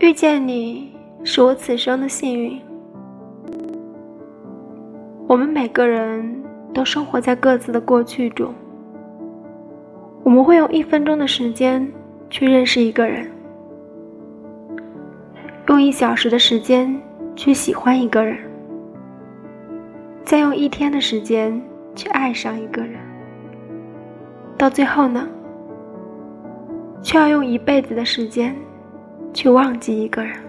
遇见你是我此生的幸运。我们每个人都生活在各自的过去中。我们会用一分钟的时间去认识一个人，用一小时的时间去喜欢一个人，再用一天的时间去爱上一个人，到最后呢，却要用一辈子的时间去忘记一个人。